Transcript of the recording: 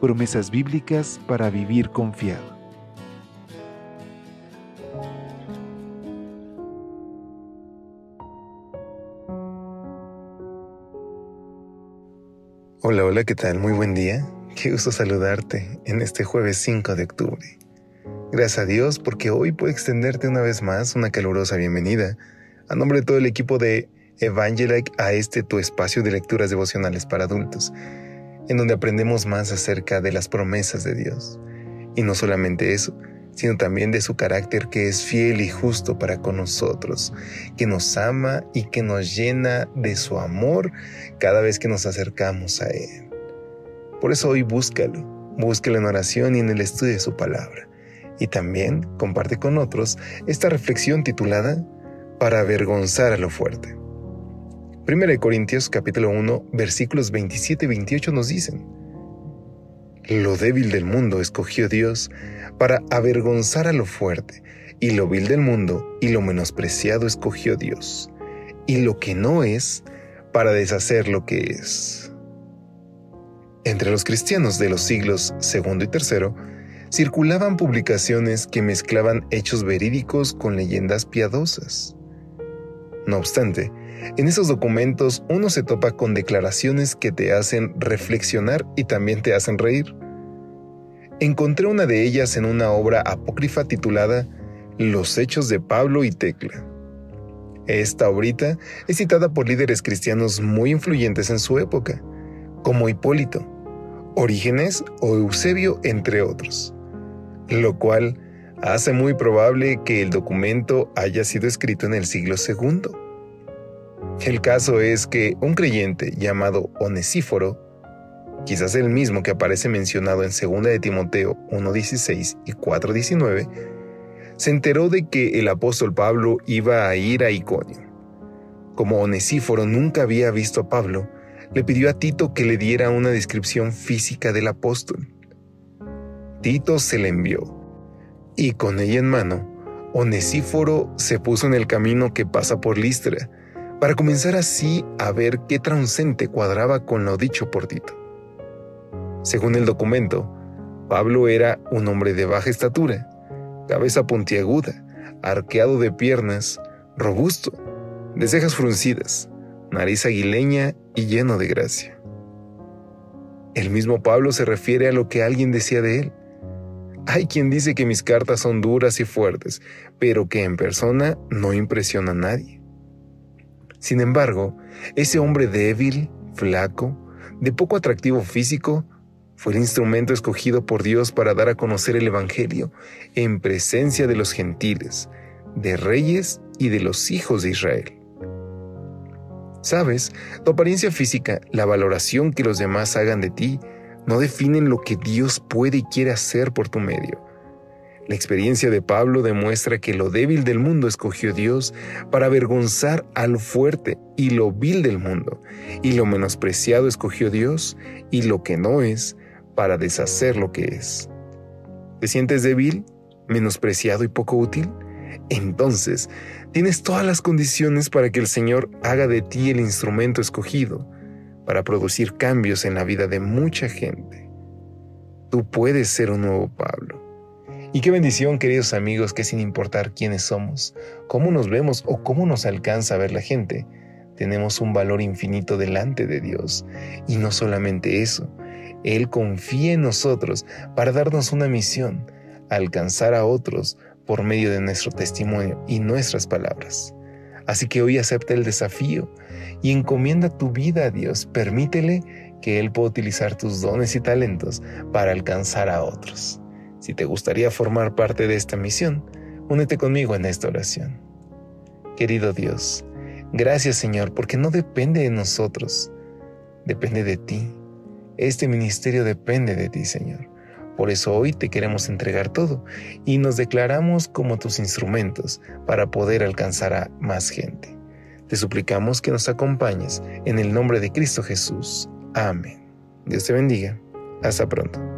Promesas bíblicas para vivir confiado. Hola, hola, ¿qué tal? Muy buen día. Qué gusto saludarte en este jueves 5 de octubre. Gracias a Dios porque hoy puedo extenderte una vez más una calurosa bienvenida a nombre de todo el equipo de Evangelike a este tu espacio de lecturas devocionales para adultos, en donde aprendemos más acerca de las promesas de Dios. Y no solamente eso, sino también de su carácter que es fiel y justo para con nosotros, que nos ama y que nos llena de su amor cada vez que nos acercamos a Él. Por eso hoy búscalo, búscalo en oración y en el estudio de su palabra. Y también comparte con otros esta reflexión titulada Para avergonzar a lo fuerte. 1 Corintios capítulo 1 versículos 27 y 28 nos dicen, Lo débil del mundo escogió Dios para avergonzar a lo fuerte, y lo vil del mundo y lo menospreciado escogió Dios, y lo que no es para deshacer lo que es. Entre los cristianos de los siglos II y III circulaban publicaciones que mezclaban hechos verídicos con leyendas piadosas. No obstante, en esos documentos uno se topa con declaraciones que te hacen reflexionar y también te hacen reír. Encontré una de ellas en una obra apócrifa titulada Los Hechos de Pablo y Tecla. Esta obrita es citada por líderes cristianos muy influyentes en su época, como Hipólito, Orígenes o Eusebio, entre otros, lo cual hace muy probable que el documento haya sido escrito en el siglo II. El caso es que un creyente llamado Onesíforo, quizás el mismo que aparece mencionado en 2 de Timoteo 1.16 y 4.19, se enteró de que el apóstol Pablo iba a ir a Iconio. Como Onesíforo nunca había visto a Pablo, le pidió a Tito que le diera una descripción física del apóstol. Tito se le envió, y con ella en mano, Onesíforo se puso en el camino que pasa por Listra, para comenzar así a ver qué transcente cuadraba con lo dicho por Tito. Según el documento, Pablo era un hombre de baja estatura, cabeza puntiaguda, arqueado de piernas, robusto, de cejas fruncidas, nariz aguileña y lleno de gracia. El mismo Pablo se refiere a lo que alguien decía de él. Hay quien dice que mis cartas son duras y fuertes, pero que en persona no impresiona a nadie. Sin embargo, ese hombre débil, flaco, de poco atractivo físico, fue el instrumento escogido por Dios para dar a conocer el Evangelio en presencia de los gentiles, de reyes y de los hijos de Israel. Sabes, tu apariencia física, la valoración que los demás hagan de ti, no definen lo que Dios puede y quiere hacer por tu medio. La experiencia de Pablo demuestra que lo débil del mundo escogió Dios para avergonzar al fuerte y lo vil del mundo, y lo menospreciado escogió Dios y lo que no es para deshacer lo que es. ¿Te sientes débil, menospreciado y poco útil? Entonces, tienes todas las condiciones para que el Señor haga de ti el instrumento escogido para producir cambios en la vida de mucha gente. Tú puedes ser un nuevo Pablo. Y qué bendición, queridos amigos, que sin importar quiénes somos, cómo nos vemos o cómo nos alcanza a ver la gente, tenemos un valor infinito delante de Dios. Y no solamente eso, Él confía en nosotros para darnos una misión, alcanzar a otros por medio de nuestro testimonio y nuestras palabras. Así que hoy acepta el desafío y encomienda tu vida a Dios. Permítele que Él pueda utilizar tus dones y talentos para alcanzar a otros. Si te gustaría formar parte de esta misión, únete conmigo en esta oración. Querido Dios, gracias Señor, porque no depende de nosotros, depende de ti. Este ministerio depende de ti, Señor. Por eso hoy te queremos entregar todo y nos declaramos como tus instrumentos para poder alcanzar a más gente. Te suplicamos que nos acompañes en el nombre de Cristo Jesús. Amén. Dios te bendiga. Hasta pronto.